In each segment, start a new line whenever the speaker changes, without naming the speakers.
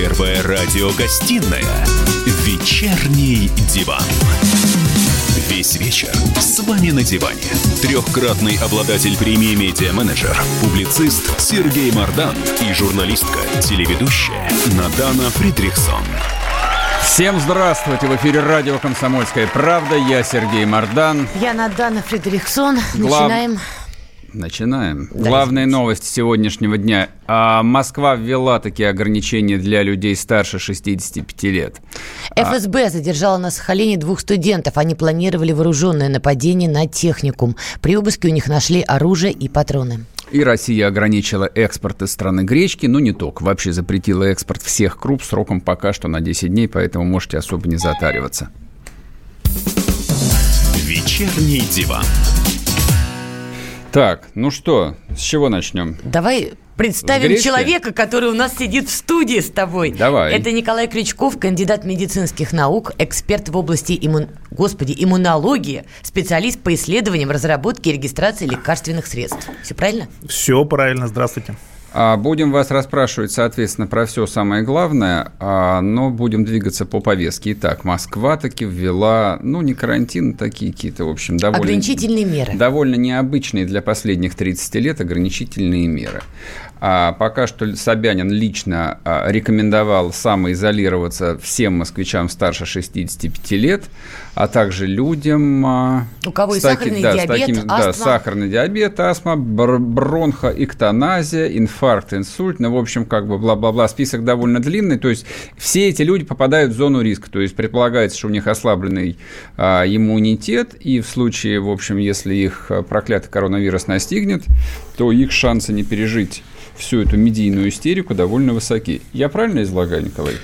Первая радиогостинная «Вечерний диван». Весь вечер с вами на диване. Трехкратный обладатель премии «Медиа-менеджер», публицист Сергей Мардан и журналистка, телеведущая Надана Фридрихсон.
Всем здравствуйте! В эфире радио «Комсомольская правда». Я Сергей Мардан.
Я Надана Фредериксон. Глав... Начинаем.
Начинаем. Да, Главная извините. новость сегодняшнего дня. А Москва ввела такие ограничения для людей старше 65 лет.
ФСБ а... задержала на Сахалине двух студентов. Они планировали вооруженное нападение на техникум. При обыске у них нашли оружие и патроны.
И Россия ограничила экспорт из страны гречки, но не только. Вообще запретила экспорт всех круп сроком пока что на 10 дней, поэтому можете особо не затариваться.
Вечерний диван.
Так, ну что, с чего начнем?
Давай представим человека, который у нас сидит в студии с тобой.
Давай.
Это Николай Крючков, кандидат медицинских наук, эксперт в области иммун... Господи, иммунологии, специалист по исследованиям, разработке и регистрации лекарственных средств. Все правильно?
Все правильно. Здравствуйте.
А, будем вас расспрашивать, соответственно, про все самое главное, а, но будем двигаться по повестке. Итак, Москва таки ввела, ну, не карантин, такие какие-то, в общем, довольно...
Ограничительные меры.
Довольно необычные для последних 30 лет ограничительные меры. А пока что Собянин лично а, рекомендовал самоизолироваться всем москвичам старше 65 лет, а также людям...
А, У кого и сахарный да, диабет, таким, астма.
Да, сахарный диабет, астма, бронхоэктоназия, инфаркт, инсульт. Ну, в общем, как бы бла-бла-бла. Список довольно длинный. То есть все эти люди попадают в зону риска. То есть предполагается, что у них ослабленный а, иммунитет, и в случае, в общем, если их проклятый коронавирус настигнет, то их шансы не пережить всю эту медийную истерику довольно высоки. Я правильно излагаю, Николай?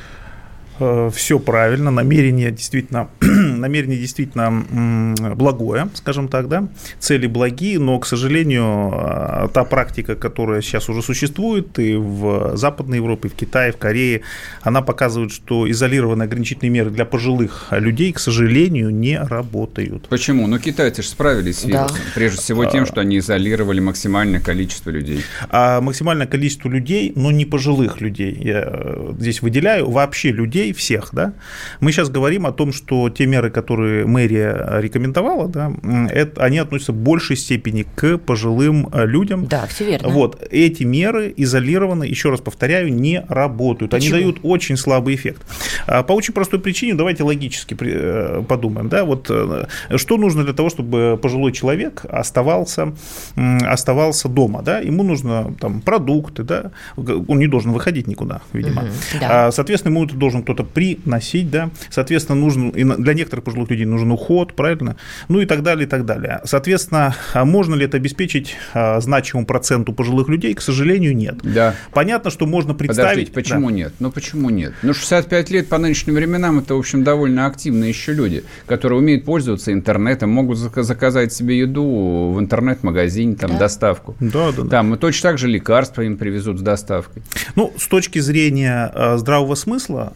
Э, все правильно, намерение действительно, намерение действительно благое, скажем так, да, цели благие, но, к сожалению, э, та практика, которая сейчас уже существует и в Западной Европе, и в Китае, в Корее, она показывает, что изолированные ограничительные меры для пожилых людей, к сожалению, не работают.
Почему? Ну, китайцы же справились с вирусом, да. прежде всего тем, что они изолировали максимальное количество людей.
А максимальное количество людей, но не пожилых людей, я э, здесь выделяю, вообще людей, людей всех, да, мы сейчас говорим о том, что те меры, которые мэрия рекомендовала, да, это, они относятся в большей степени к пожилым э, людям.
Да, все верно.
Вот, эти меры изолированы, еще раз повторяю, не работают. Почему? Они дают очень слабый эффект. А, по очень простой причине, давайте логически э, подумаем, да, вот э, что нужно для того, чтобы пожилой человек оставался, оставался дома, да, ему нужно там продукты, да, он не должен выходить никуда, видимо. Угу, да. А, соответственно, ему это должен кто кто-то приносить, да, соответственно, нужен, и для некоторых пожилых людей нужен уход, правильно, ну и так далее, и так далее. Соответственно, а можно ли это обеспечить а, значимому проценту пожилых людей? К сожалению, нет.
Да.
Понятно, что можно представить...
Подождите, почему да. нет? Ну, почему нет? Ну, 65 лет по нынешним временам, это, в общем, довольно активные еще люди, которые умеют пользоваться интернетом, могут заказать себе еду в интернет-магазине, там, да. доставку.
Да, да, да.
Там, и точно так же лекарства им привезут с доставкой.
Ну, с точки зрения а, здравого смысла,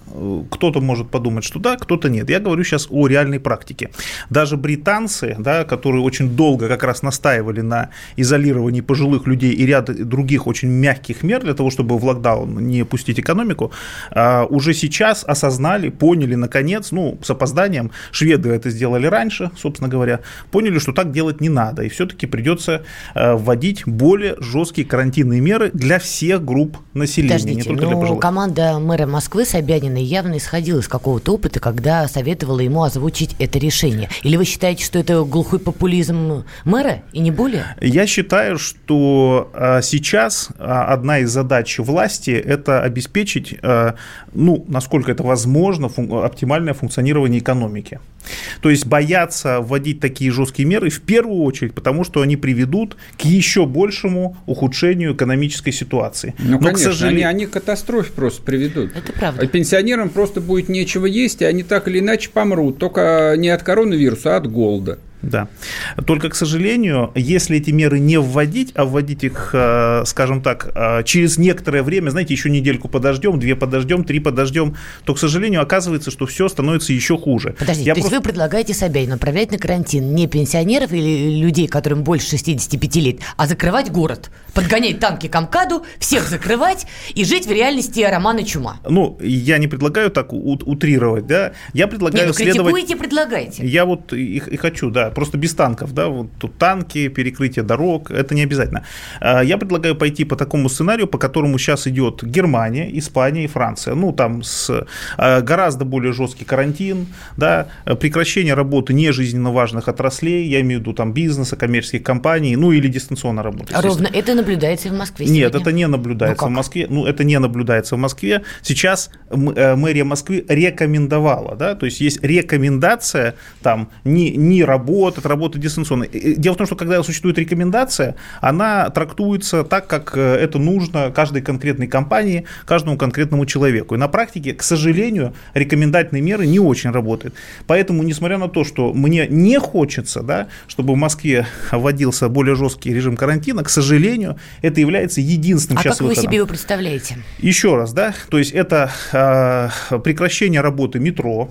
кто-то может подумать, что да, кто-то нет. Я говорю сейчас о реальной практике. Даже британцы, да, которые очень долго как раз настаивали на изолировании пожилых людей и ряд других очень мягких мер для того, чтобы в локдаун не пустить экономику, а, уже сейчас осознали, поняли наконец, ну, с опозданием, шведы это сделали раньше, собственно говоря, поняли, что так делать не надо, и все-таки придется а, вводить более жесткие карантинные меры для всех групп населения,
Подождите, не только
ну,
для пожилых. команда мэра Москвы Собянина явно исходил из какого-то опыта, когда советовала ему озвучить это решение? Или вы считаете, что это глухой популизм мэра и не более?
Я считаю, что а, сейчас а, одна из задач власти – это обеспечить, а, ну, насколько это возможно, оптимальное функционирование экономики. То есть боятся вводить такие жесткие меры в первую очередь, потому что они приведут к еще большему ухудшению экономической ситуации.
Ну, Но, конечно, к сожалению... они, они к катастрофе просто приведут.
Это правда.
А пенсионерам просто будет нечего есть, и они так или иначе помрут. Только не от коронавируса, а от голода.
Да. Только, к сожалению, если эти меры не вводить, а вводить их, э, скажем так, э, через некоторое время, знаете, еще недельку подождем, две подождем, три подождем, то, к сожалению, оказывается, что все становится еще хуже.
Подождите, Я то просто... есть вы предлагаете Собянину направлять на карантин не пенсионеров или людей, которым больше 65 лет, а закрывать город, подгонять танки к Амкаду, всех закрывать и жить в реальности романа Чума?
Ну, я не предлагаю так утрировать, да, я предлагаю не, ну,
следовать... критикуете, предлагаете.
Я вот и, и хочу, да, просто без танков, да, вот тут танки, перекрытие дорог, это не обязательно. А, я предлагаю пойти по такому сценарию, по которому сейчас идет Германия, Испания и Франция. Ну, там с а, гораздо более жесткий карантин, да, прекращение работы нежизненно важных отраслей, я имею в виду там бизнеса, коммерческих компаний, ну или дистанционно работы.
Ровно это наблюдается в Москве
сегодня? Нет, это не наблюдается ну, в Москве. Ну, это не наблюдается в Москве. Сейчас э, мэрия Москвы рекомендовала, да, то есть есть рекомендация там не, не работать, работать дистанционно. Дело в том, что когда существует рекомендация, она трактуется так, как э, это нужно каждой конкретной компании, каждому конкретному человеку. И на практике, к сожалению, рекомендательные меры не очень работают. Поэтому, несмотря на то, что мне не хочется, да, чтобы в Москве вводился более жесткий режим карантина, к сожалению, это является единственным
а
сейчас
как выходом. вы себе его представляете?
Еще раз, да, то есть это э, прекращение работы метро,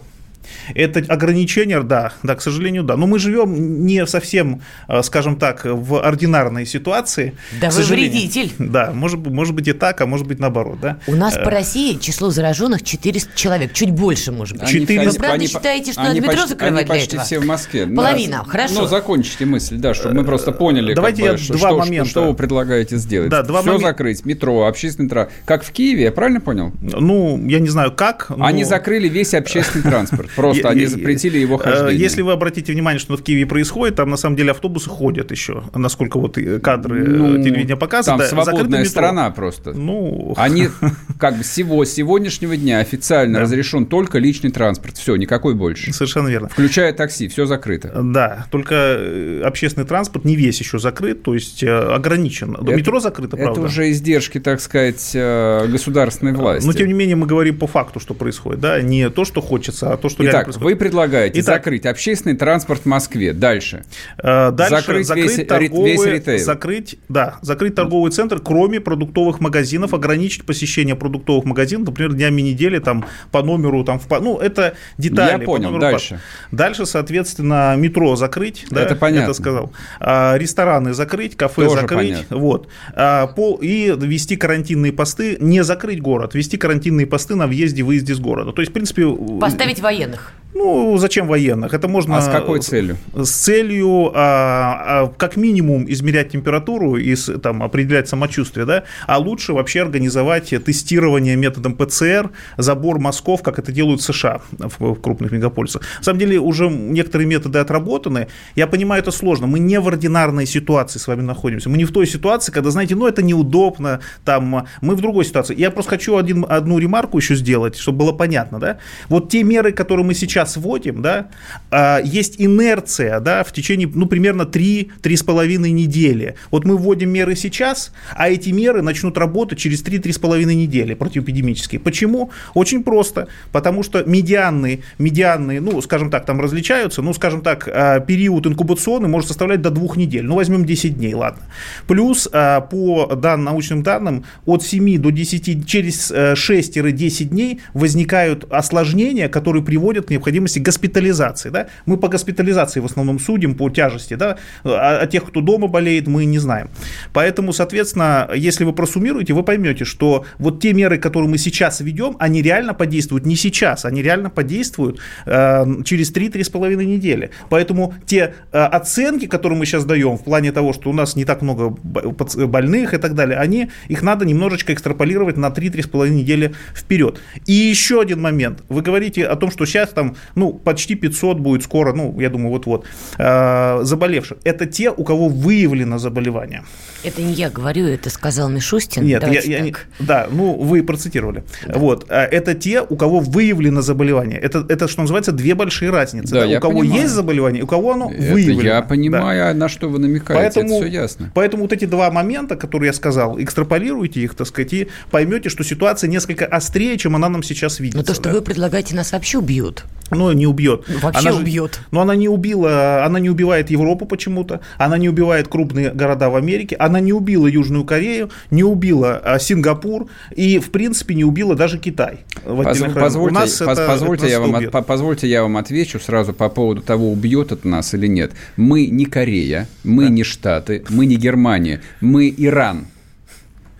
это ограничение, да, да, к сожалению, да. Но мы живем не совсем, э, скажем так, в ординарной ситуации.
Да вы вредитель.
Да, может, может быть и так, а может быть наоборот, да.
У нас по э, России число зараженных 400 человек, чуть больше, может быть. 400. Вы правда они, считаете, что надо метро почти, закрывать
они почти все в Москве.
Половина, да. хорошо.
Ну, закончите мысль, да, чтобы мы просто поняли,
Давайте как
бы,
я два
что,
момента.
Что, что вы предлагаете сделать?
Да, два
все момент... закрыть, метро, общественный транспорт. Как в Киеве, я правильно понял?
Ну, я не знаю, как.
Но... Они закрыли весь общественный транспорт. Просто они запретили его э, хождение.
Если вы обратите внимание, что в Киеве происходит, там на самом деле автобусы ходят еще, насколько вот кадры э, ну, телевидения показывают.
Там да, свободная страна просто. Ну... Они как бы всего сегодняшнего дня официально да. разрешен только личный транспорт. Все, никакой больше.
Совершенно верно.
Включая такси, все закрыто.
Да, только э, общественный транспорт не весь еще закрыт, то есть ограничен. Это, Метро закрыто, правда.
Это уже издержки, так сказать, государственной власти.
Но тем не менее мы говорим по факту, что происходит, да, не то, что хочется, а то, что
Итак, вы предлагаете Итак, закрыть общественный транспорт в Москве. Дальше.
Э, дальше закрыть, закрыть весь, торговый, весь ритейл. Закрыть, да, закрыть торговый центр, кроме продуктовых магазинов, ограничить посещение продуктовых магазинов, например, днями недели там по номеру, там, в, ну, это детали.
Я понял, дальше.
По... Дальше, соответственно, метро закрыть, да,
это понятно.
Это сказал. А, рестораны закрыть, кафе Тоже закрыть, понятно. вот. А, пол, и ввести карантинные посты, не закрыть город, ввести карантинные посты на въезде-выезде с города. То есть, в принципе...
Поставить военных. данных.
Ну, зачем военных? Это можно...
А с какой целью?
С целью, а, а, как минимум, измерять температуру и там, определять самочувствие, да, а лучше вообще организовать тестирование методом ПЦР, забор мазков, как это делают в США в, в крупных мегаполисах. На самом деле уже некоторые методы отработаны. Я понимаю, это сложно. Мы не в ординарной ситуации с вами находимся. Мы не в той ситуации, когда, знаете, ну, это неудобно, там, мы в другой ситуации. Я просто хочу один, одну ремарку еще сделать, чтобы было понятно, да. Вот те меры, которые мы сейчас сейчас вводим, да, а, есть инерция, да, в течение, ну, примерно 3-3,5 недели. Вот мы вводим меры сейчас, а эти меры начнут работать через 3-3,5 недели противоэпидемические. Почему? Очень просто. Потому что медианные, медианные, ну, скажем так, там различаются, ну, скажем так, а, период инкубационный может составлять до двух недель. Ну, возьмем 10 дней, ладно. Плюс а, по дан, научным данным от 7 до 10, через 6-10 дней возникают осложнения, которые приводят к необходимости госпитализации. Да? Мы по госпитализации в основном судим, по тяжести. Да? А, а тех, кто дома болеет, мы не знаем. Поэтому, соответственно, если вы просуммируете, вы поймете, что вот те меры, которые мы сейчас ведем, они реально подействуют не сейчас, они реально подействуют э, через 3-3,5 недели. Поэтому те э, оценки, которые мы сейчас даем в плане того, что у нас не так много больных и так далее, они, их надо немножечко экстраполировать на 3-3,5 недели вперед. И еще один момент. Вы говорите о том, что сейчас там ну, почти 500 будет скоро, ну, я думаю, вот-вот, э, заболевших. Это те, у кого выявлено заболевание.
Это не я говорю, это сказал Мишустин.
Нет, я, я не, да, ну, вы процитировали. Да. Вот, э, это те, у кого выявлено заболевание. Это, это, что называется, две большие разницы. Да, да? У кого понимаю. есть заболевание, у кого оно это выявлено.
Я понимаю, да. на что вы намекаете, поэтому, это все ясно.
Поэтому вот эти два момента, которые я сказал, экстраполируйте их, так сказать, и поймете, что ситуация несколько острее, чем она нам сейчас видится.
Но то, что
да?
вы предлагаете, нас вообще убьют.
Ну, не убьет.
Вообще
она
убьет.
Же, но она не убила, она не убивает Европу почему-то, она не убивает крупные города в Америке, она не убила Южную Корею, не убила а, Сингапур и, в принципе, не убила даже Китай.
Поз, позвольте, У нас поз, это, позвольте, это я вам, от, позвольте я вам отвечу сразу по поводу того, убьет это нас или нет. Мы не Корея, мы да. не Штаты, мы не Германия, мы Иран.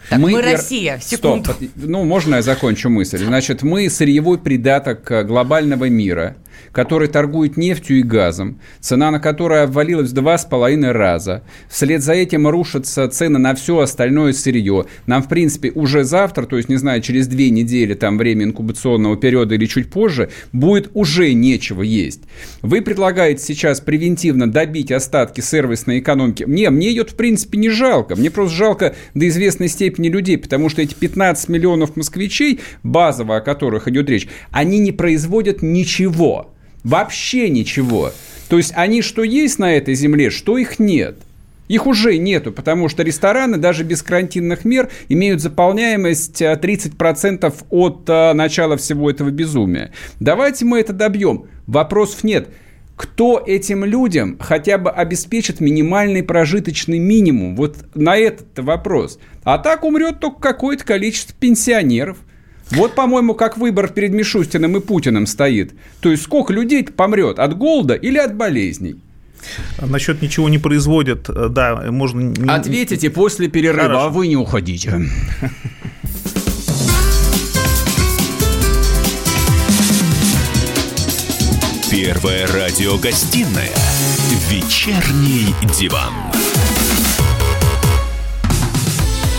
Так мы, мы Россия, секунду.
Стоп, ну, можно я закончу мысль? Значит, мы сырьевой придаток э, глобального мира – который торгует нефтью и газом, цена на которой обвалилась в два с половиной раза. Вслед за этим рушатся цены на все остальное сырье. Нам, в принципе, уже завтра, то есть, не знаю, через две недели, там время инкубационного периода или чуть позже, будет уже нечего есть. Вы предлагаете сейчас превентивно добить остатки сервисной экономики. Не, мне ее, в принципе, не жалко. Мне просто жалко до известной степени людей, потому что эти 15 миллионов москвичей, базово о которых идет речь, они не производят ничего. Вообще ничего. То есть они что есть на этой земле, что их нет. Их уже нету, потому что рестораны даже без карантинных мер имеют заполняемость 30% э, от а, начала всего этого безумия. Давайте мы это добьем. Вопросов нет. Кто этим людям хотя бы обеспечит минимальный прожиточный минимум? Вот на этот вопрос. А так умрет только какое-то количество пенсионеров. Вот, по-моему, как выбор перед Мишустиным и Путиным стоит. То есть сколько людей помрет, от голода или от болезней?
Насчет ничего не производят, э, да, можно...
Ответите после перерыва, Хорошо. а вы не уходите.
Первая радиогостинная «Вечерний диван».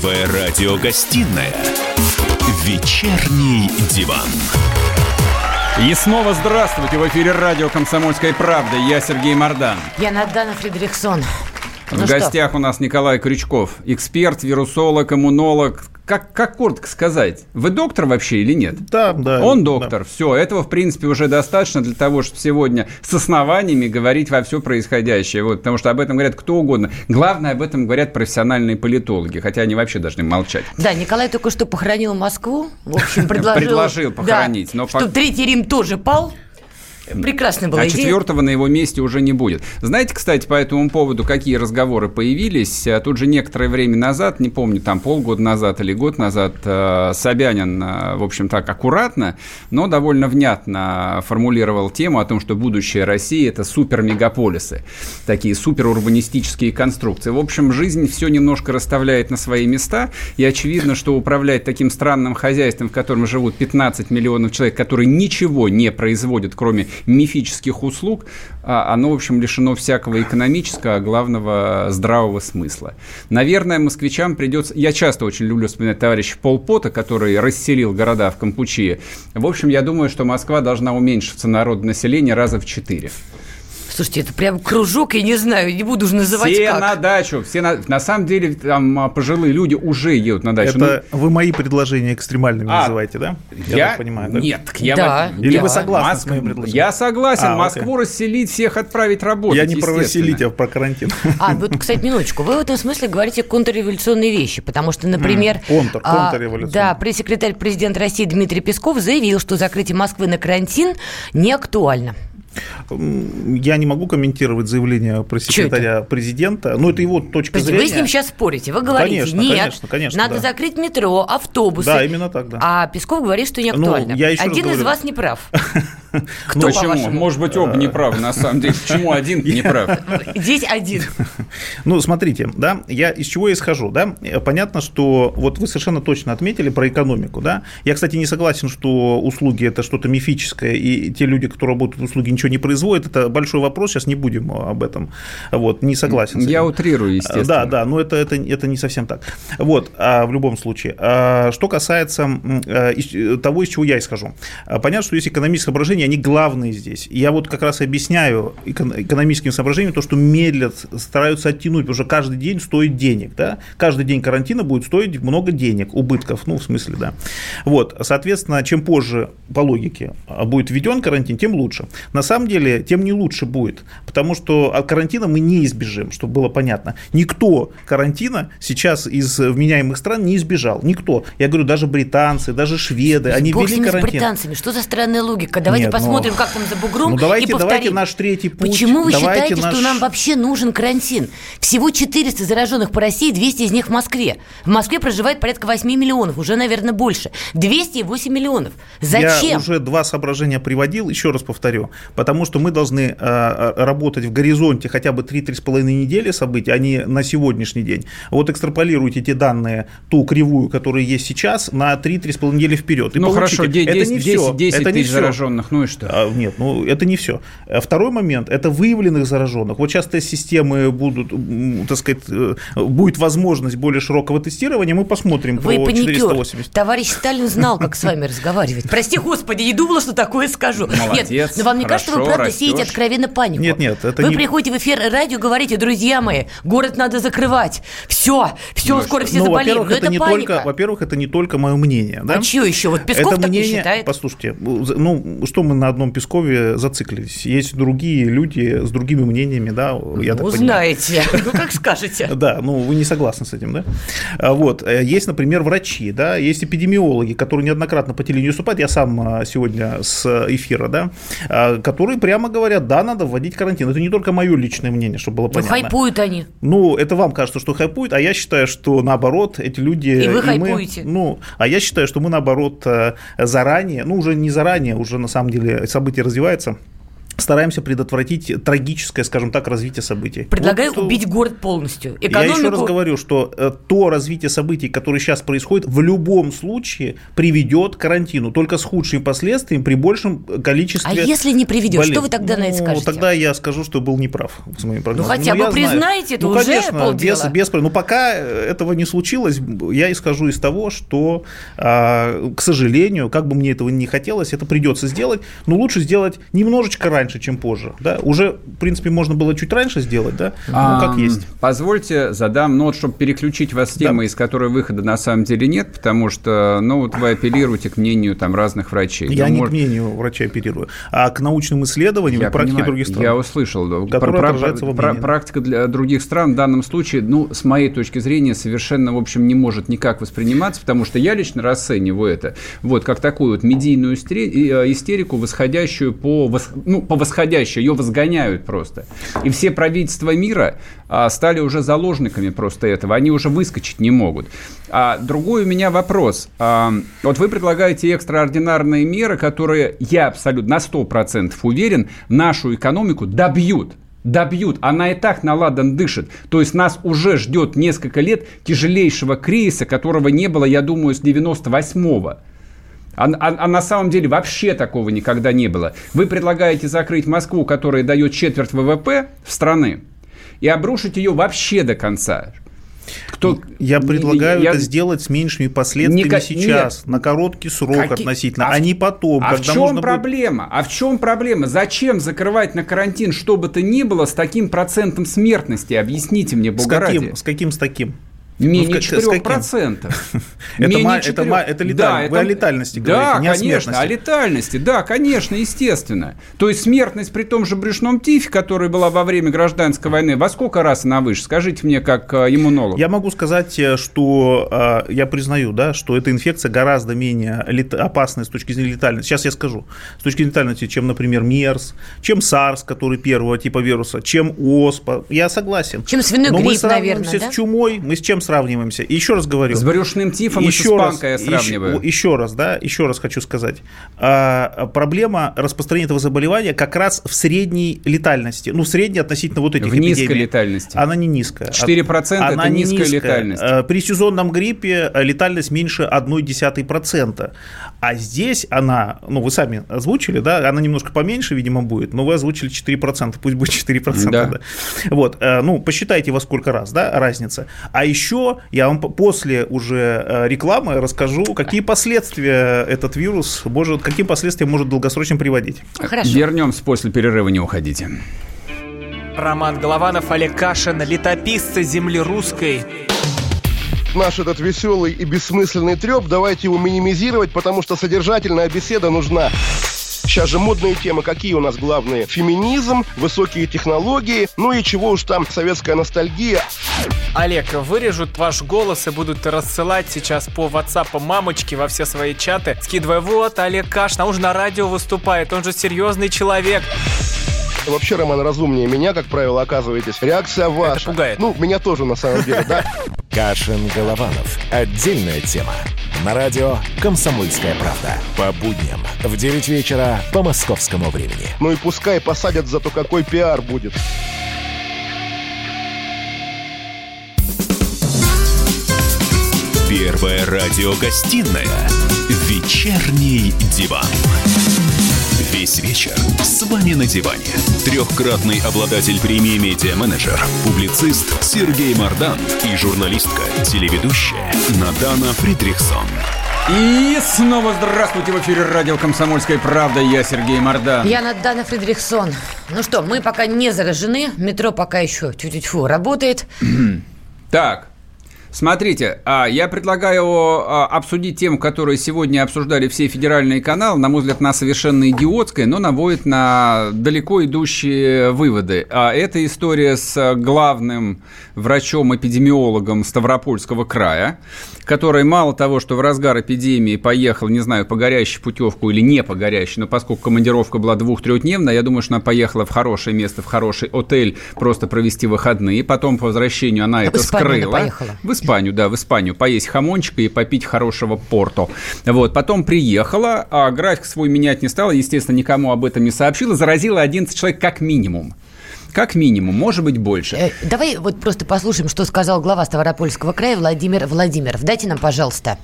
Первая радиогостинная «Вечерний диван».
И снова здравствуйте! В эфире радио «Комсомольская правда». Я Сергей Мордан.
Я Надана Фредериксон.
В ну гостях что? у нас Николай Крючков, эксперт, вирусолог, иммунолог, как, как коротко сказать, вы доктор вообще или нет?
Да, да.
Он доктор. Да. Все, этого, в принципе, уже достаточно для того, чтобы сегодня с основаниями говорить во все происходящее. Вот, потому что об этом говорят кто угодно. Главное, об этом говорят профессиональные политологи, хотя они вообще должны молчать.
Да, Николай только что похоронил Москву. В общем, предложил...
Предложил похоронить.
но что Третий Рим тоже пал. Прекрасная была
а идея. четвертого на его месте уже не будет. Знаете, кстати, по этому поводу, какие разговоры появились? А тут же некоторое время назад, не помню, там полгода назад или год назад, э, Собянин, э, в общем, так аккуратно, но довольно внятно формулировал тему о том, что будущее России – это супермегаполисы, такие суперурбанистические конструкции. В общем, жизнь все немножко расставляет на свои места, и очевидно, что управлять таким странным хозяйством, в котором живут 15 миллионов человек, которые ничего не производят, кроме мифических услуг, а оно, в общем, лишено всякого экономического, а главного здравого смысла. Наверное, москвичам придется... Я часто очень люблю вспоминать товарища Полпота, который расселил города в Кампучии. В общем, я думаю, что Москва должна уменьшиться народонаселение раза в четыре.
Слушайте, это прям кружок, я не знаю, не буду уже называть
Все
как.
на дачу, все на... На самом деле, там а, пожилые люди уже едут на дачу.
Это ну... вы мои предложения экстремальными а, называете, да?
Я, я понимаю, да? Нет, я...
Да,
Или
я...
вы согласны
Моск...
с моим предложением?
Я согласен, а, Москву окей. расселить, всех отправить работать,
Я не про расселить, а про карантин.
А, вот, кстати, минуточку, вы в этом смысле говорите контрреволюционные вещи, потому что, например...
Контр, контрреволюционные.
Да, пресс-секретарь президента России Дмитрий Песков заявил, что закрытие Москвы на карантин не актуально.
Я не могу комментировать заявление пресс-секретаря президента. но это его точка
Подожди,
зрения.
Вы с ним сейчас спорите. Вы говорите, конечно, нет,
конечно, конечно,
надо
да.
закрыть метро, автобусы.
Да, именно так, да.
А Песков говорит, что не ну, актуально. Ну, я Один из говорю. вас не прав.
Кто, ну, Почему? Может быть, оба неправы, на самом деле. Почему один не прав?
Здесь один.
Ну, смотрите, да, я из чего исхожу, да? Понятно, что вот вы совершенно точно отметили про экономику, да? Я, кстати, не согласен, что услуги – это что-то мифическое, и те люди, которые работают в услуги, ничего не производят. Это большой вопрос, сейчас не будем об этом. Вот, не согласен.
Я утрирую, естественно.
Да, да, но это, это, это не совсем так. Вот, а в любом случае. А, что касается того, из чего я исхожу. Понятно, что есть экономические соображения, они главные здесь. Я вот как раз объясняю экономическим соображением то, что медлят, стараются оттянуть, потому что каждый день стоит денег, да, каждый день карантина будет стоить много денег, убытков, ну, в смысле, да. Вот, соответственно, чем позже, по логике, будет введен карантин, тем лучше. На самом деле, тем не лучше будет, потому что от карантина мы не избежим, чтобы было понятно. Никто карантина сейчас из вменяемых стран не избежал, никто. Я говорю, даже британцы, даже шведы, они
Бог
ввели карантин.
британцами, что за странная логика? Давайте Нет, посмотрим, но... как там за бугром,
ну, давайте,
и повторим.
Давайте наш третий путь.
Почему вы
давайте
считаете,
наш...
что нам вообще нужен карантин? Всего 400 зараженных по России, 200 из них в Москве. В Москве проживает порядка 8 миллионов, уже, наверное, больше. 208 миллионов. Зачем?
Я уже два соображения приводил, еще раз повторю. Потому что мы должны э, работать в горизонте хотя бы 3-3,5 недели событий, а не на сегодняшний день. Вот экстраполируйте эти данные, ту кривую, которая есть сейчас, на 3-3,5 недели вперед.
И ну получите. хорошо, 10, это не 10, все. 10 это не тысяч все. зараженных, ну и что?
А, нет, ну это не все. Второй момент – это выявленных зараженных. Вот сейчас тест-системы будут, так сказать, э, будет возможность более широкого тестирования, мы посмотрим
Вы про паникер. 480. Товарищ Сталин знал, как с вами разговаривать. Прости, господи, не думала, что такое скажу.
Молодец,
Нет, но вам не кажется, вы правда сеете откровенно панику?
Нет, нет,
это Вы не... приходите в эфир радио, говорите, друзья мои, город надо закрывать. Все, все, ну, скоро все ну, заболеют.
Во-первых, это, это не паника. только, во-первых, это не только мое мнение. Да?
А чье еще? Вот Песков это так мнение, не считает?
Послушайте, ну, что мы на одном Пескове зациклились? Есть другие люди с другими мнениями, да,
я ну, так знаете, ну, как скажете.
Да, ну, вы не согласны с этим, да? А, вот, э, есть, например, врачи, да, есть эпидемиологи, которые неоднократно по телевидению выступают, я сам а, сегодня с эфира, да, а, которые прямо говорят, да, надо вводить карантин. Это не только мое личное мнение, чтобы было понятно.
Ну, хайпуют они.
Ну, это вам кажется, что хайпуют, а я считаю, что наоборот, эти люди... И
вы и хайпуете.
Мы, ну, а я считаю, что мы наоборот э, заранее, ну, уже не заранее, уже на самом деле события развиваются, стараемся предотвратить трагическое, скажем так, развитие событий.
Предлагаю вот, убить город полностью.
Экономику... Я еще раз говорю, что э, то развитие событий, которое сейчас происходит, в любом случае приведет к карантину, только с худшими последствиями при большем количестве.
А если не приведет, болезней. что вы тогда ну, на это ну, скажете?
Тогда я скажу, что был неправ с моим прогнозом.
Ну хотя бы признаете, это ну, уже конечно, полдела.
без, без, но пока этого не случилось, я исхожу из того, что, а, к сожалению, как бы мне этого не хотелось, это придется сделать, но лучше сделать немножечко раньше раньше, чем позже. Да? Уже, в принципе, можно было чуть раньше сделать, да? Ну, а, как есть.
Позвольте задам, ну вот, чтобы переключить вас с темы, да. из которой выхода на самом деле нет, потому что, ну вот вы апеллируете к мнению там разных врачей.
Я ну, не может... к мнению врача апеллирую, а к научным исследованиям
я
и практике
понимаю,
других стран.
Я услышал. Про, про, про, практика для других стран в данном случае, ну, с моей точки зрения, совершенно, в общем, не может никак восприниматься, потому что я лично расцениваю это вот как такую вот медийную э, истерику, восходящую по, ну, по восходящая, ее возгоняют просто. И все правительства мира а, стали уже заложниками просто этого, они уже выскочить не могут. А другой у меня вопрос. А, вот вы предлагаете экстраординарные меры, которые, я абсолютно на 100% уверен, нашу экономику добьют добьют. Она и так наладан дышит. То есть нас уже ждет несколько лет тяжелейшего кризиса, которого не было, я думаю, с 98-го. А, а, а на самом деле вообще такого никогда не было. Вы предлагаете закрыть Москву, которая дает четверть ВВП в страны, и обрушить ее вообще до конца.
Кто... Я предлагаю я... это сделать с меньшими последствиями Ника... сейчас, Нет. на короткий срок Каки... относительно, а, а не потом.
А в чем проблема? Будет... А в чем проблема? Зачем закрывать на карантин что бы то ни было с таким процентом смертности? Объясните мне, Бога
с каким, С каким с таким?
Менее ну, 4%.
это, Менее 4... это, это леталь... да, это... Вы о летальности
да, говорите, не конечно, о, о летальности. Да, конечно, естественно. То есть смертность при том же брюшном тифе, которая была во время гражданской войны, во сколько раз она выше? Скажите мне, как э, иммунолог.
Я могу сказать, э, что э, я признаю, да, что эта инфекция гораздо менее лет... опасная с точки зрения летальности. Сейчас я скажу. С точки зрения летальности, чем, например, МЕРС, чем САРС, который первого типа вируса, чем ОСПА. Я согласен.
Чем свиной Но грипп, мы наверное, да?
с чумой, мы с чем сравниваемся. И еще раз говорю.
С брюшным тифом еще и с раз, я сравниваю.
Еще, еще раз, да, еще раз хочу сказать. А, проблема распространения этого заболевания как раз в средней летальности. Ну, в средней относительно вот этих
В эпидемий. низкой летальности.
Она не низкая.
4% она это не низкая, низкая летальность. А,
при сезонном гриппе летальность меньше 0,1%. А здесь она, ну, вы сами озвучили, да, она немножко поменьше, видимо, будет, но вы озвучили 4%, пусть будет 4%. Да. да. Вот, ну, посчитайте во сколько раз, да, разница. А еще я вам после уже э, рекламы расскажу, какие последствия этот вирус может, каким последствиям может долгосрочно приводить.
Хорошо. Вернемся после перерыва, не уходите.
Роман Голованов, Олег Кашин, летописцы земли русской
наш этот веселый и бессмысленный треп, давайте его минимизировать, потому что содержательная беседа нужна. Сейчас же модные темы какие у нас главные? Феминизм, высокие технологии, ну и чего уж там, советская ностальгия.
Олег, вырежут ваш голос и будут рассылать сейчас по WhatsApp мамочки во все свои чаты, скидывая, вот, Олег Каш, он же на радио выступает, он же серьезный человек.
Вообще, Роман, разумнее меня, как правило, оказываетесь. Реакция ваша.
Это пугает.
Ну, меня тоже, на самом деле, да.
Кашин-Голованов. Отдельная тема. На радио «Комсомольская правда». По будням в 9 вечера по московскому времени.
Ну и пускай посадят, зато какой пиар будет.
Первая радиогостинная «Вечерний диван». Весь вечер с вами на диване. Трехкратный обладатель премии «Медиа-менеджер», публицист Сергей Мардан и журналистка, телеведущая Надана Фридрихсон.
И снова здравствуйте в эфире радио «Комсомольская правда». Я Сергей Мордан.
Я Надана Фридрихсон. Ну что, мы пока не заражены. Метро пока еще чуть-чуть работает.
Так, Смотрите, а, я предлагаю а, обсудить тему, которую сегодня обсуждали все федеральные каналы. На мой взгляд, она совершенно идиотская, но наводит на далеко идущие выводы. А это история с главным врачом-эпидемиологом Ставропольского края, который мало того, что в разгар эпидемии поехал, не знаю, по горящей путевку или не по горящей, но поскольку командировка была двух-трехдневная, я думаю, что она поехала в хорошее место, в хороший отель, просто провести выходные. Потом по возвращению она это скрыла.
Поехала.
В Испанию, да, в Испанию, поесть хамончика и попить хорошего порто. Вот, потом приехала, а график свой менять не стала, естественно, никому об этом не сообщила, заразила 11 человек как минимум. Как минимум, может быть, больше. Э,
давай вот просто послушаем, что сказал глава Ставропольского края Владимир Владимиров. Дайте нам, пожалуйста,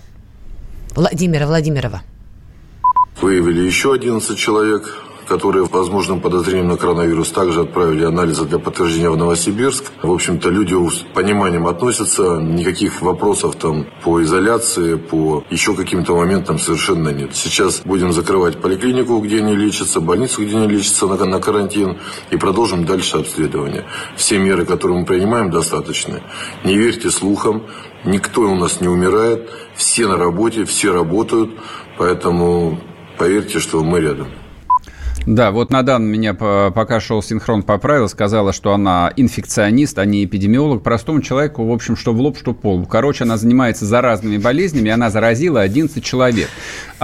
Владимира Владимирова.
Выявили еще 11 человек которые, возможным подозрением на коронавирус, также отправили анализы для подтверждения в Новосибирск. В общем-то, люди с пониманием относятся, никаких вопросов там по изоляции, по еще каким-то моментам совершенно нет. Сейчас будем закрывать поликлинику, где они лечатся, больницу, где они лечатся на, на карантин, и продолжим дальше обследование. Все меры, которые мы принимаем, достаточны. Не верьте слухам, никто у нас не умирает, все на работе, все работают, поэтому поверьте, что мы рядом.
Да, вот Надан меня пока шел синхрон поправил, сказала, что она инфекционист, а не эпидемиолог. Простому человеку, в общем, что в лоб, что пол. Короче, она занимается заразными болезнями, и она заразила 11 человек.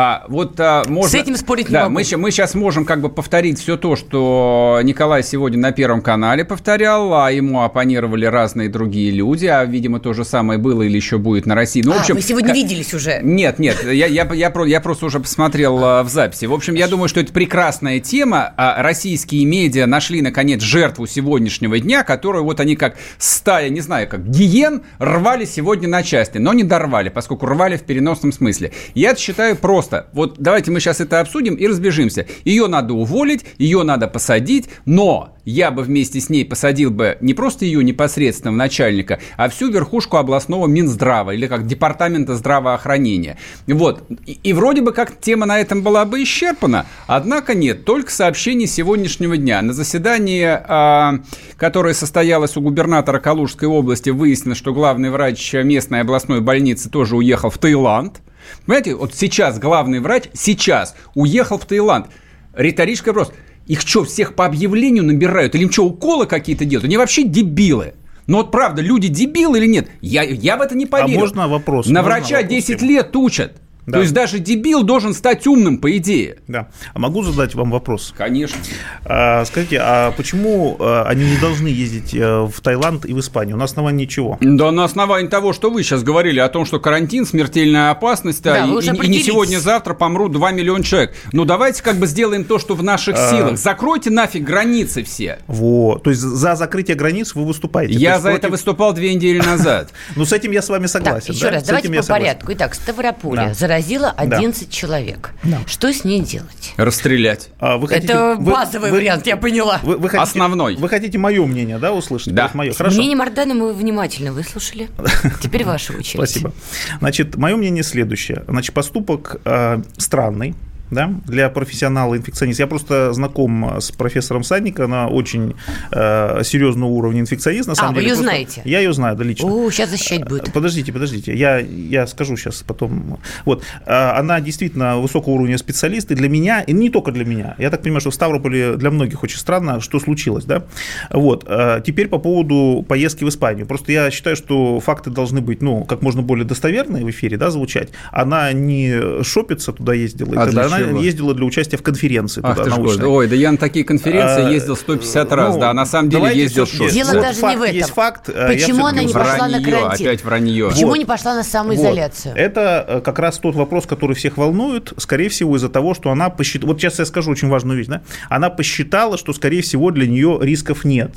А вот а, можно...
С этим спорить
да,
не могу.
Мы, мы сейчас можем как бы повторить все то, что Николай сегодня на Первом канале повторял, а ему оппонировали разные другие люди, а, видимо, то же самое было или еще будет на России.
Ну, а, в общем, вы сегодня как... виделись уже?
Нет, нет, я, я, я, я просто уже посмотрел а, в записи. В общем, я думаю, что это прекрасная тема. А российские медиа нашли, наконец, жертву сегодняшнего дня, которую вот они как стая, не знаю, как гиен, рвали сегодня на части, но не дорвали, поскольку рвали в переносном смысле. Я это считаю просто. Вот давайте мы сейчас это обсудим и разбежимся. Ее надо уволить, ее надо посадить, но я бы вместе с ней посадил бы не просто ее непосредственного начальника, а всю верхушку областного Минздрава или как департамента здравоохранения. Вот. И, и вроде бы как тема на этом была бы исчерпана, однако нет, только сообщение сегодняшнего дня. На заседании, а, которое состоялось у губернатора Калужской области, выяснилось, что главный врач местной областной больницы тоже уехал в Таиланд. Понимаете, вот сейчас главный врач, сейчас уехал в Таиланд. Риторический вопрос – их что, всех по объявлению набирают? Или им что, уколы какие-то делают? Они вообще дебилы. Но вот правда, люди дебилы или нет? Я, я в это не поверю.
А можно вопрос?
На
можно
врача вопрос 10 лет учат. Да. То есть даже дебил должен стать умным, по идее.
Да. А могу задать вам вопрос?
Конечно.
А, скажите, а почему а, они не должны ездить э, в Таиланд и в Испанию? На основании чего?
Да на основании того, что вы сейчас говорили о том, что карантин, смертельная опасность, да, и, и, и не сегодня-завтра помрут 2 миллиона человек. Ну давайте как бы сделаем то, что в наших а... силах. Закройте нафиг границы все.
Вот. То есть за закрытие границ вы выступаете?
Я за против... это выступал две недели назад.
Ну с этим я с вами согласен.
Еще раз, давайте по порядку. Итак, Ставрополе заразила 11 да. человек. Да. Что с ней делать?
Расстрелять.
А, вы хотите, Это вы, базовый вы, вариант, я поняла.
Вы, вы хотите, Основной.
Вы хотите мое мнение, да, услышать?
Да.
Мое. Хорошо. Мнение Мардана мы внимательно выслушали. Теперь ваша очередь.
Спасибо. Значит, мое мнение следующее. Значит, поступок э, странный, да, для профессионала инфекциониста. Я просто знаком с профессором Садника, она очень э, серьезного уровня инфекционист, на самом
а,
деле.
вы ее просто... знаете?
Я ее знаю, да, лично.
О, сейчас защищать будет.
Подождите, подождите, я, я скажу сейчас потом. Вот, э, она действительно высокого уровня специалист, и для меня, и не только для меня, я так понимаю, что в Ставрополе для многих очень странно, что случилось, да. Вот, э, теперь по поводу поездки в Испанию. Просто я считаю, что факты должны быть, ну, как можно более достоверные в эфире, да, звучать. Она не шопится туда ездила,
а
тогда она ездила для участия в конференции.
Ах туда, ты Ой, да я на такие конференции а, ездил 150 раз, ну, да, а на самом деле ездил
шесть. Дело вот даже факт, не в этом.
Есть факт.
Э, Почему она не пошла вранье, на карантин?
Опять вранье.
Почему вот. не пошла на самоизоляцию?
Вот. Это э, как раз тот вопрос, который всех волнует, скорее всего, из-за того, что она посчитала, вот сейчас я скажу очень важную вещь, да? она посчитала, что, скорее всего, для нее рисков нет.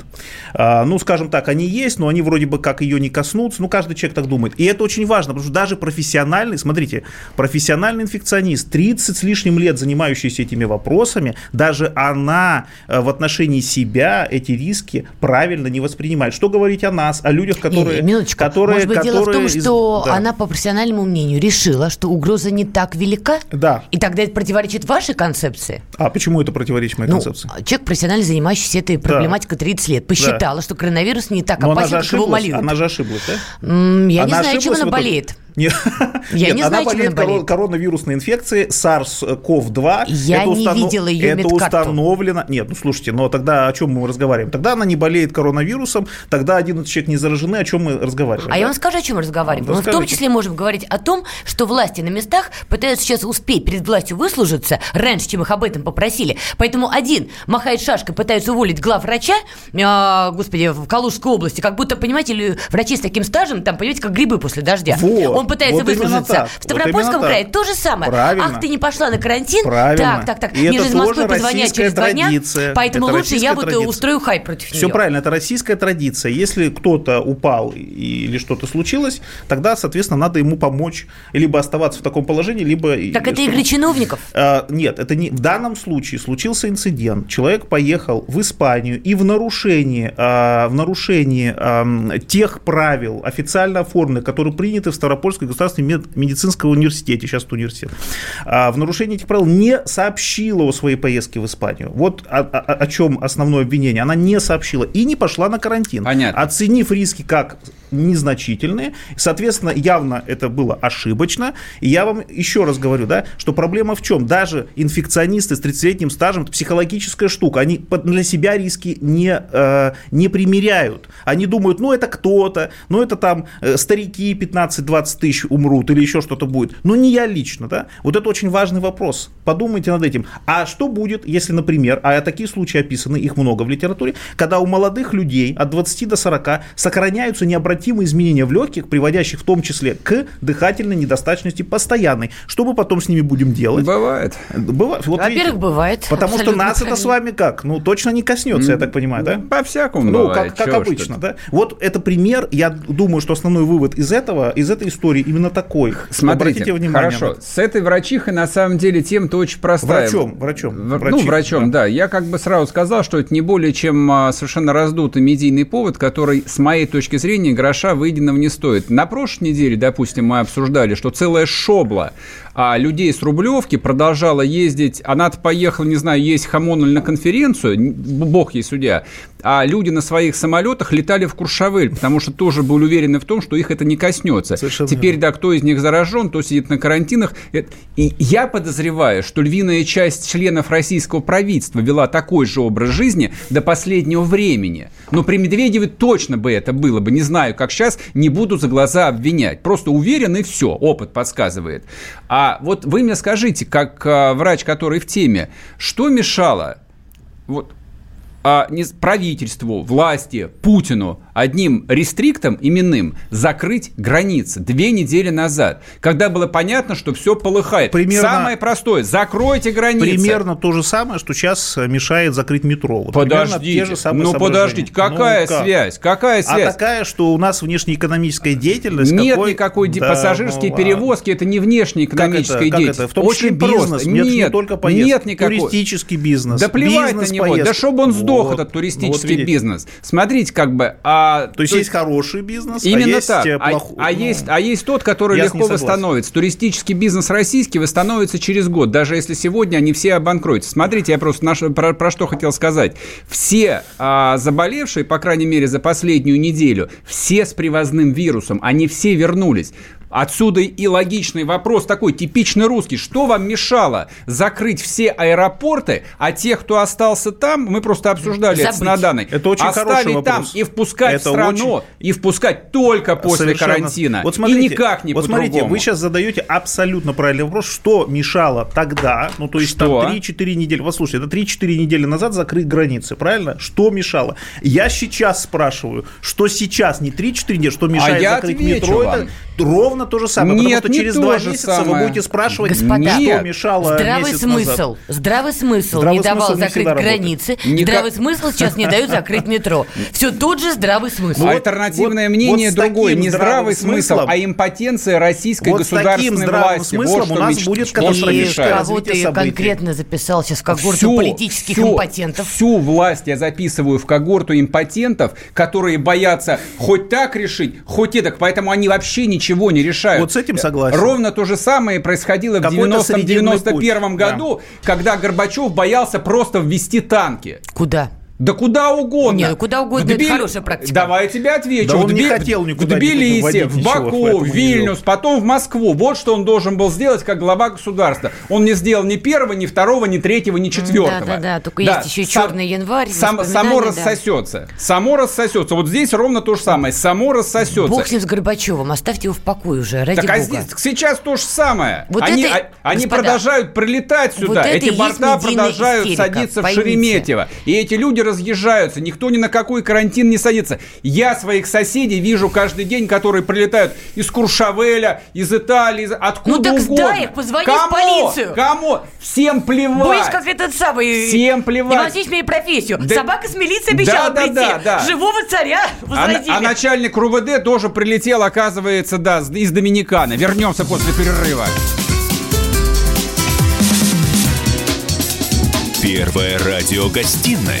А, ну, скажем так, они есть, но они вроде бы как ее не коснутся, ну, каждый человек так думает. И это очень важно, потому что даже профессиональный, смотрите, профессиональный инфекционист, 30 с лишним лет занимающийся этими вопросами, даже она э, в отношении себя эти риски правильно не воспринимает. Что говорить о нас, о людях, которые...
Не, минуточку.
которые
Может быть,
которые
дело в том, что да. она, по профессиональному мнению, решила, что угроза не так велика?
Да.
И тогда это противоречит вашей концепции?
А почему это противоречит моей
ну,
концепции?
Человек, профессионально занимающийся этой проблематикой да. 30 лет, посчитала, да. что коронавирус не так
Но
опасен, как его молют.
Она же ошиблась, да? Я
она не знаю, чем она болеет.
Нет,
я
Нет
не
она
знаю,
болеет
болеет.
коронавирусной инфекцией SARS-CoV-2.
Я это не установ... видела ее
Это установлено. Нет, ну слушайте, но тогда о чем мы разговариваем? Тогда она не болеет коронавирусом, тогда 11 человек не заражены, о чем мы разговариваем?
А да? я вам скажу, о чем мы разговариваем. Ну, мы в том числе можем говорить о том, что власти на местах пытаются сейчас успеть перед властью выслужиться раньше, чем их об этом попросили. Поэтому один махает шашкой, пытается уволить главврача, э, господи, в Калужской области, как будто, понимаете, врачи с таким стажем, там, понимаете, как грибы после дождя.
Вот,
Он пытается
вот
выслужиться. В Ставропольском
вот
крае то же самое.
Правильно.
Ах, ты не пошла на карантин?
Правильно.
Так, так, так.
И
Мне же из Москвы позвонят через два дня, поэтому
это
лучше я вот
традиция.
устрою хайп против
Все
нее.
правильно, это российская традиция. Если кто-то упал или что-то случилось, тогда, соответственно, надо ему помочь, либо оставаться в таком положении, либо...
Так это игры чиновников?
А, нет, это не... В данном случае случился инцидент. Человек поехал в Испанию и в нарушении, а, в нарушении а, тех правил, официально оформленных, которые приняты в Ставропольском государственном медицинском университете, сейчас это университет, а, в нарушении этих правил не сообщила о своей поездке в Испанию. Вот о, о, о чем основное обвинение. Она не сообщила и не пошла на карантин.
Понятно.
Оценив риски как незначительные. Соответственно, явно это было ошибочно. И я вам еще раз говорю, да, что проблема в чем? Даже инфекционисты с 30-летним стажем, это психологическая штука. Они для себя риски не, э, не примеряют. Они думают, ну это кто-то, ну это там э, старики 15-20 тысяч умрут или еще что-то будет. Но не я лично, да. Вот это очень важный вопрос. Подумайте над этим. А что будет, если, например, а такие случаи описаны, их много в литературе, когда у молодых людей от 20 до 40 сохраняются необратимые изменения в легких, приводящих в том числе к дыхательной недостаточности постоянной. Что мы потом с ними будем делать?
Бывает.
Бывает. Вот
Во-первых, видите, бывает.
Потому что нас это с вами как? Ну, точно не коснется, я так понимаю, да?
По-всякому
Ну,
бывает.
как, как обычно, да? Вот это пример, я думаю, что основной вывод из этого, из этой истории именно такой.
Смотрите,
Обратите внимание.
хорошо, с этой врачихой на самом деле тем-то очень простая.
Врачом, врачом.
В, ну, врачом, да. да. Я как бы сразу сказал, что это не более чем а, совершенно раздутый медийный повод, который, с моей точки зрения, гроша выеденного не стоит. На прошлой неделе, допустим, мы обсуждали, что целая шобла а людей с Рублевки продолжала ездить, она-то поехала, не знаю, есть хамон или на конференцию, бог ей судья, а люди на своих самолетах летали в Куршавель, потому что тоже были уверены в том, что их это не коснется.
Совершенно
Теперь, да, кто из них заражен, кто сидит на карантинах. Э, И я подозреваю, что львиная часть членов российского правительства вела такой же образ жизни до последнего времени. Но при Медведеве точно бы это было бы. Не знаю, как сейчас, не буду за глаза обвинять. Просто уверен и все, опыт подсказывает. А вот вы мне скажите, как а, врач, который в теме, что мешало? Вот а, не, правительству, власти, Путину одним рестриктом именным закрыть границы две недели назад, когда было понятно, что все полыхает.
Примерно-
Самое простое, закройте границы.
Примерно то же самое, что сейчас мешает закрыть метро. Вот
Подождите,
те же самые
ну подождите, какая
Ну, как?
связь? Какая
А
связь?
такая, что у нас внешнеэкономическая деятельность.
Нет
какой-
никакой
Да,
пассажирские
ну, а
перевозки, это не внешняя
Как это, как
деятельность.
это? В том числе
Очень
бизнес.
просто.
Нет,
Нет,
не только поездки.
нет никакой.
Туристический бизнес.
Да плевать
бизнес,
на него,
поездки.
да чтобы он сдох,
Вот.
этот туристический
Вот
бизнес. Смотрите, как бы... А,
То есть есть хороший бизнес,
Именно
а есть
так.
э,
А, а
ну,
есть, а есть тот, который
я
легко восстановится. Туристический бизнес российский восстановится через год, даже если сегодня они все обанкротятся. Смотрите, я просто наш- про, про что хотел сказать. Все а, заболевшие, по крайней мере, за последнюю неделю, все с привозным вирусом, они все вернулись. Отсюда и логичный вопрос такой, типичный русский. Что вам мешало закрыть все аэропорты, а тех, кто остался там, мы просто обсуждали это с
Забыть.
Наданой,
Это очень
оставить
хороший
там
вопрос.
и впускать
Это
в страну,
очень-
и впускать только после
Совершенно.
карантина.
Вот смотрите,
и никак не
Вот смотрите, вы сейчас задаете абсолютно правильный вопрос, что мешало тогда, ну то есть
Что?
там 3-4 недели, вот слушайте, это 3-4 недели назад закрыть границы, правильно? Что мешало? Я сейчас спрашиваю, что сейчас, не 3-4 недели, что мешает
А я
закрыть метро,
вам.
это ровно то же самое,
Нет,
потому что
не
через два месяца вы
самое.
будете спрашивать,
Господа,
что
Нет.
мешало
Здравый
месяц
смысл.
назад.
Здравый смысл
Здравый
не давал
смысл не
закрыть
работает.
границы.
Никак-
Здравый смысл сейчас не дают закрыть метро. Все тут же здравый смысл.
Вот-
Альтернативное
вот-
мнение
вот
другое.
таким
Не
здравым
здравый смысл, а импотенция российской
Вот с таким
государственной
здравым
власти.
смыслом
вот
у нас
меч-
будет
что
катастрофическое развитие
ты
событий.
конкретно записал сейчас в когорту политических импотентов?
Всю власть я записываю в когорту импотентов, которые боятся хоть так решить, хоть это. Поэтому они вообще ничего не решают.
Вот с этим согласен.
Ровно то же самое происходило в
Какой-то срединный
90-91
путь.
году, когда Горбачев боялся просто ввести танки.
Куда?
Да куда угодно.
Не, ну куда угодно,
В
это
Тбили-
хорошая практика.
Давай я тебе отвечу.
Да
В
он не
Тби-
хотел никуда
В Тбилиси, в Баку, в
не
Вильнюс, потом в Москву. Вот что он должен был сделать как глава государства. Он не сделал ни первого, ни второго, ни третьего, ни четвертого.
Да-да-да, только есть еще и «Черный январь»,
само
воспоминания, да.
рассосется. Само рассосется. Вот здесь ровно то же самое. Само рассосется.
Бог с ним с Горбачевым, оставьте его в покое уже, ради
Так а
бога.
здесь- сейчас то же самое.
Вот
они
это,
а- они
господа,
продолжают прилетать
вот
сюда.
и
эти борта продолжают
истерика,
садиться в
поймите.
Шереметьево. И эти люди разъезжаются. Никто ни на какой карантин не садится. Я своих соседей вижу каждый день, которые прилетают из Куршавеля, из Италии, из- откуда
Ну так
угодно.
сдай их, позвони в
Кому?
полицию.
Кому? Всем плевать.
Будешь как этот самый...
Всем плевать.
Иван имеет профессию.
Да-
Собака с милицией обещала
Да, да,
прийти.
да, да.
Живого царя
А,
возродили.
а начальник РУВД тоже прилетел, оказывается, да, из Доминиканы. Вернемся после перерыва.
Первая радиогостинная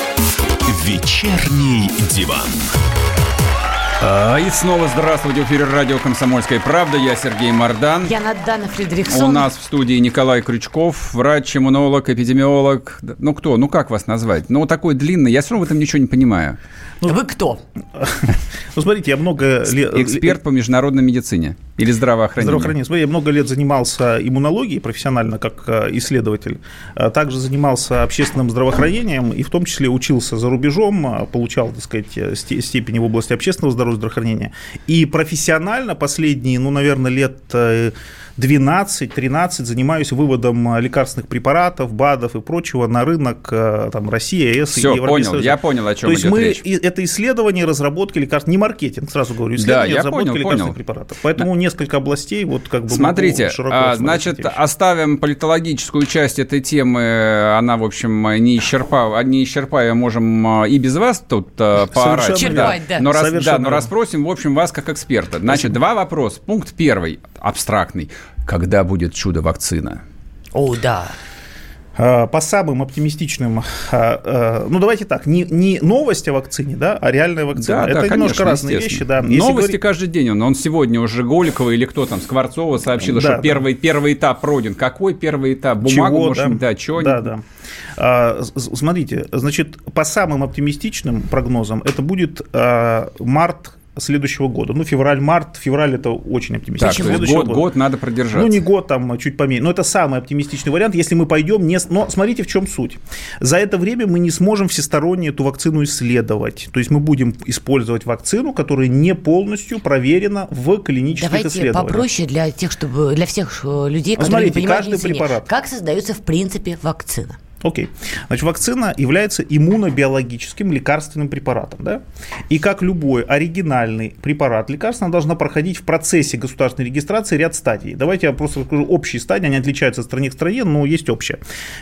«Вечерний диван».
А, И снова здравствуйте, в эфире радио «Комсомольская правда». Я Сергей Мордан.
Я Надана Фредериксон.
У нас в студии Николай Крючков, врач, иммунолог, эпидемиолог. Ну кто? Ну как вас назвать? Ну такой длинный. Я все равно в этом ничего не понимаю.
Вы кто?
Ну, смотрите, я много лет...
Эксперт по международной медицине. Или здравоохранение?
Здравоохранение. Смотри, я много лет занимался иммунологией профессионально, как э, исследователь. А также занимался общественным здравоохранением и в том числе учился за рубежом, получал, так сказать, э, степени в области общественного здоровья здравоохранения. И профессионально последние, ну, наверное, лет 12-13 занимаюсь выводом лекарственных препаратов, БАДов и прочего на рынок там, России, ЕС
Все, и Европейский понял, я понял, о чем
То есть
идет
мы,
речь.
это исследование разработки лекарств, не маркетинг, сразу говорю, исследование
да,
разработки
понял,
лекарственных
понял.
препаратов. Поэтому несколько областей вот как бы
Смотрите,
широко
а, значит, оставим политологическую часть этой темы, она, в общем, не исчерпав, не исчерпая, можем а, и без вас тут а, поорать.
Черпать, да.
Но, раз,
Совершенно
да, но расспросим, в общем, вас как эксперта. Значит, два вопроса. Пункт первый, абстрактный. Когда будет чудо-вакцина?
О, да.
А, По самым оптимистичным, а, ну давайте так, не, не новость о вакцине, да, а реальная вакцина.
Да,
Это
да,
немножко
конечно,
разные вещи, да. Если
Новости
говорить-
каждый день. Он, он сегодня уже Голикова или кто там, Скворцова сообщила,
Да,
что
да.
первый, первый этап пройден. Какой первый этап? Бумагу,
Чего,
может, да, чего?
Да, да. А, смотрите, значит, по самым оптимистичным прогнозам это будет а, март следующего года. Ну, февраль-март, февраль это очень
Так,
оптимистично. Следующего
год,
года.
год надо продержаться.
Ну, не год, там чуть поменьше. Но это самый оптимистичный вариант, если мы пойдем не... Но смотрите, в чем суть. За это время мы не сможем всесторонне эту вакцину исследовать. То есть мы будем использовать вакцину, которая не полностью проверена в клинических
Давайте
исследованиях.
попроще для тех, чтобы для всех э, людей, которые
Смотрите,
не понимают
каждый
медицине.
препарат.
Как создается в принципе вакцина?
Окей. Значит, вакцина является иммунобиологическим лекарственным препаратом. Да? И как любой оригинальный препарат лекарства, она должна проходить в процессе государственной регистрации ряд стадий. Давайте я просто расскажу общие стадии, они отличаются от страны к стране, но есть общее.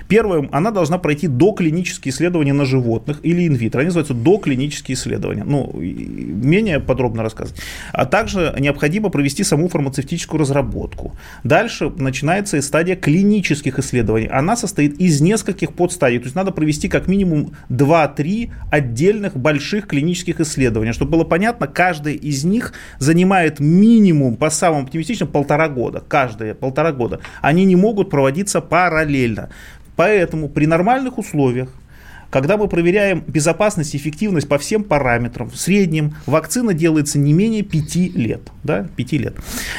Первое, она должна пройти доклинические исследования на животных или инвитро. Они называются доклинические исследования. Ну, менее подробно рассказывать. А также необходимо провести саму фармацевтическую разработку. Дальше начинается стадия клинических исследований. Она состоит из нескольких подстадий. То есть надо провести как минимум 2-3 отдельных больших клинических исследования. Чтобы было понятно, каждая из них занимает минимум, по самым оптимистичным, полтора года. Каждые полтора года. Они не могут проводиться параллельно. Поэтому при нормальных условиях когда мы проверяем безопасность и эффективность по всем параметрам, в среднем вакцина делается не менее 5 лет. Да, 5 лет.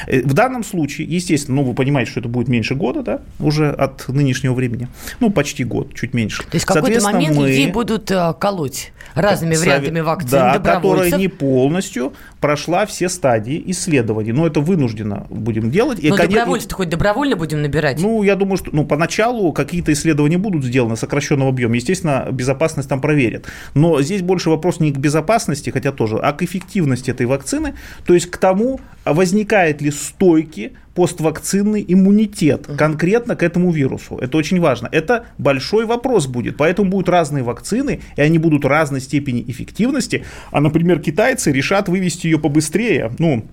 Э, В данном случае, естественно, ну вы понимаете, что это будет меньше года, да, уже от нынешнего времени. Ну, почти год, чуть меньше.
То есть в какой-то момент
мы-
людей будут э, колоть разными
Сове-
вариантами вакцин,
Да, которая не полностью прошла все стадии исследований. Но это вынужденно будем делать. И,
Но
конечно,
добровольцев хоть добровольно будем набирать?
ну, я думаю, что ну, поначалу какие-то исследования будут сделаны в сокращенном объеме. Естественно, безопасность там проверят. Но здесь больше вопрос не к безопасности, хотя тоже, а к эффективности этой вакцины. То есть к тому, а возникает ли стойкий поствакцинный иммунитет конкретно к этому вирусу. Это очень важно. Это большой вопрос будет. Поэтому будут разные вакцины, и они будут разной степени эффективности. А, например, китайцы решат вывести ее побыстрее. Ну,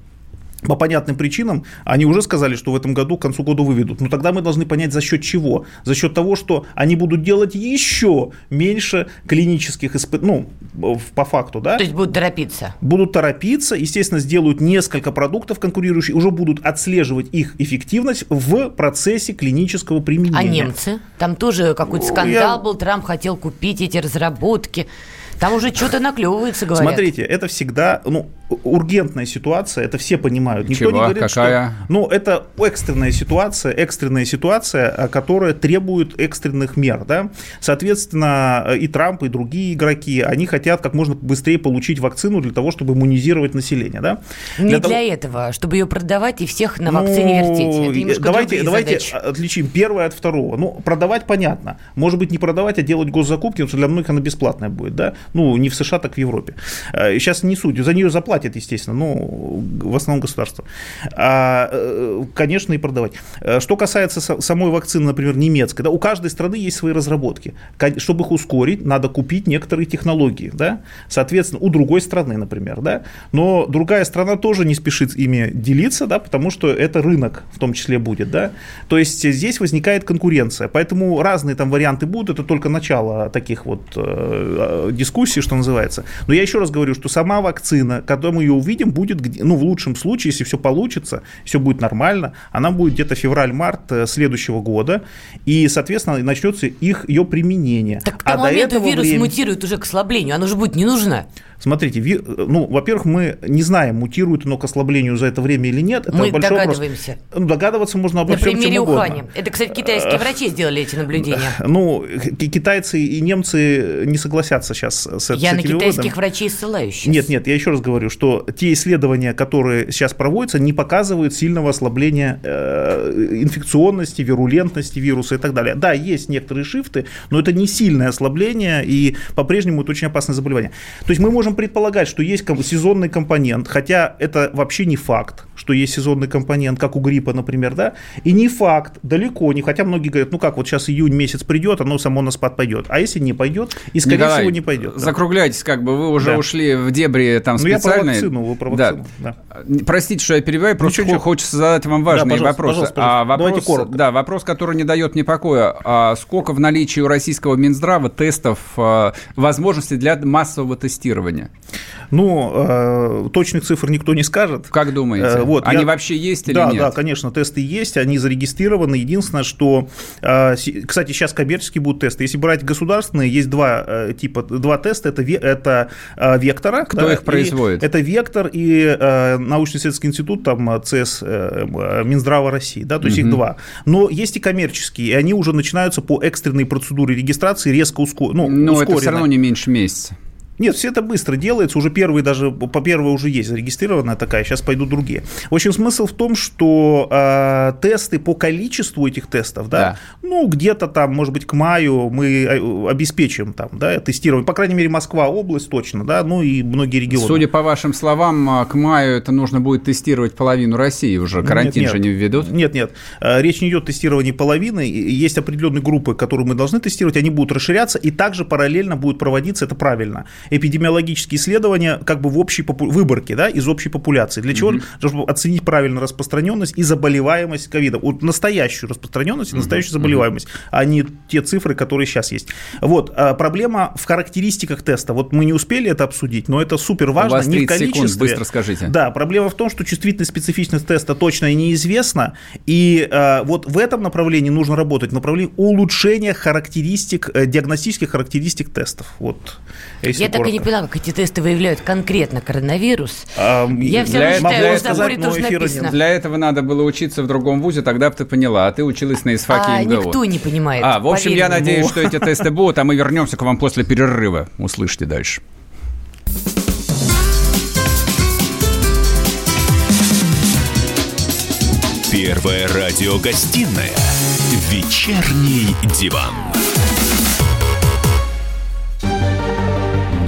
по понятным причинам, они уже сказали, что в этом году, к концу года выведут. Но тогда мы должны понять, за счет чего. За счет того, что они будут делать еще меньше клинических испытаний, ну, по факту, да?
То есть будут торопиться?
будут торопиться, естественно, сделают несколько продуктов конкурирующих, уже будут отслеживать их эффективность в процессе клинического применения.
А немцы? Там тоже какой-то
Ну,
скандал
я-
был, Трамп хотел купить эти разработки. Там уже что-то наклевывается, говорят.
Смотрите, это всегда, ну, ургентная ситуация, это все понимают. Никто
Чего?
не говорит,
Какая?
что... Ну, это экстренная ситуация, экстренная ситуация, а, которая требует экстренных мер, да. Соответственно, и Трамп, и другие игроки, они хотят как можно быстрее получить вакцину для того, чтобы иммунизировать население, да.
Не для,
того-
этого, чтобы ее продавать и всех на
Ну,
вакцине вертеть. Это
давайте, давайте
задачи.
отличим первое от второго. Ну, продавать понятно. Может быть, не продавать, а делать госзакупки, потому что для многих она бесплатная будет, да? Ну, не в США, так в Европе. Э, Сейчас не суть. За нее заплатят, естественно, ну, в основном государство. А, э, конечно, и продавать. Э, Что касается са- самой вакцины, например, немецкой, да, у каждой страны есть свои разработки. Чтобы их ускорить, надо купить некоторые технологии, да? Соответственно, у другой страны, например, да? Но другая страна тоже не спешит ими делиться, да, потому что это рынок в том числе будет, да? То есть здесь возникает конкуренция, поэтому разные там варианты будут, это только начало таких вот э, э, дискуссий, что называется. Но я еще раз говорю, что сама вакцина, когда мы ее увидим, будет, ну, в лучшем случае, если все получится, все будет нормально, она будет где-то февраль-март э, следующего года, и, соответственно, начнется их, ее применение.
Так к
а
тому
до
моменту
этого
вирус
времени-
мутирует уже к ослаблению, она уже будет не нужна.
Смотрите, ви, ну, во-первых, мы не знаем, мутирует оно к ослаблению за это время или нет. Это
Мы догадываемся.
Вопрос. Ну, Догадываться можно обо
На
всем,
примере
чем угодно.
Ухани. Это, кстати, китайские врачи сделали эти наблюдения.
Ну, ки- китайцы и немцы не согласятся сейчас с,
Я
с
на китайских врачей ссылаюсь.
Нет, нет, я еще раз говорю, что те исследования, которые сейчас проводятся, не показывают сильного ослабления э, инфекционности, вирулентности вируса и так далее. Да, есть некоторые шифты, но это не сильное ослабление, и по-прежнему это очень опасное заболевание. То есть мы можем предполагать, что есть сезонный компонент, хотя это вообще не факт, что есть сезонный компонент, как у гриппа, например, да, и не факт, далеко не, хотя многие говорят, ну как, вот сейчас июнь месяц придет, оно само на спад пойдет, а если не пойдет, и скорее
Николай,
всего не пойдет. да.
Закругляйтесь, как бы вы уже
Да.
ушли в дебри там
Ну, я про
специальные.
вакцину, вы про
Да.
вакцину, да.
Простите, что я перебиваю, просто
Ничего,
хо- хочется задать вам
пожалуйста,
вопросы.
пожалуйста, пожалуйста.
А вопрос,
Давайте коротко.
Да, вопрос, который не дает мне покоя. А сколько в наличии у российского Минздрава тестов, а, возможностей для массового тестирования?
Ну, э, точных цифр никто не скажет.
Как думаете?
Э, вот,
Они
я-
вообще есть или
да,
нет?
Да, конечно, тесты есть, они зарегистрированы. Единственное, что, э, кстати, сейчас коммерческие будут тесты. Если брать государственные, есть два типа, два теста. Это, это вектора.
Кто их
и
производит?
Это вектор и научно-исследовательский институт, там, ЦС Минздрава России, да, то есть их два. Но есть и коммерческие, и они уже начинаются по экстренной процедуре регистрации резко уsko- ну,
это
ускоренно.
все равно не меньше месяца.
Нет, все это быстро делается, уже первые даже, по первой уже есть зарегистрированная такая, сейчас пойдут другие. В общем, смысл в том, что э, тесты по количеству этих тестов, да,
Да.
ну, где-то там, может быть, к маю мы э, обеспечим там, да, тестирование, по крайней мере, Москва область точно, да, ну и многие регионы.
Судя по вашим словам, а, к маю это нужно будет тестировать половину России уже. Карантин
Нет,
же
нет.
не введут.
Нет, нет. Речь не идет о тестировании половины. Есть определенные группы, которые мы должны тестировать, они будут расширяться, и также параллельно будет проводиться, это правильно, эпидемиологические исследования как бы в общей попу- выборке, да, из общей популяции. Для чего? Чтобы оценить правильно распространенность и заболеваемость ковида. Вот настоящую распространенность и настоящую заболеваемость, а не те цифры, которые сейчас есть. Вот. а Проблема в характеристиках теста. Вот мы не успели это обсудить, но это супер важно.
У вас
не в
30 секунд,
количестве.
быстро скажите.
Да, проблема в том, что чувствительность специфичность теста точно неизвестна, и э, вот в этом направлении нужно работать, в направлении улучшения характеристик, э, диагностических характеристик тестов. Вот. если
Я так и не поняла, как эти тесты выявляют конкретно коронавирус.
А,
Я все
для-
равно считаю,
этого
заборе тоже написано.
Для этого надо было учиться в другом вузе, тогда бы ты поняла, а ты училась на ИСФАКе
А
МГУ.
никто не понимает.
А, в общем, я надеюсь, что эти тесты будут, а мы вернемся к вам после перерыва. Услышите дальше.
Первая радиогостинная «Вечерний диван».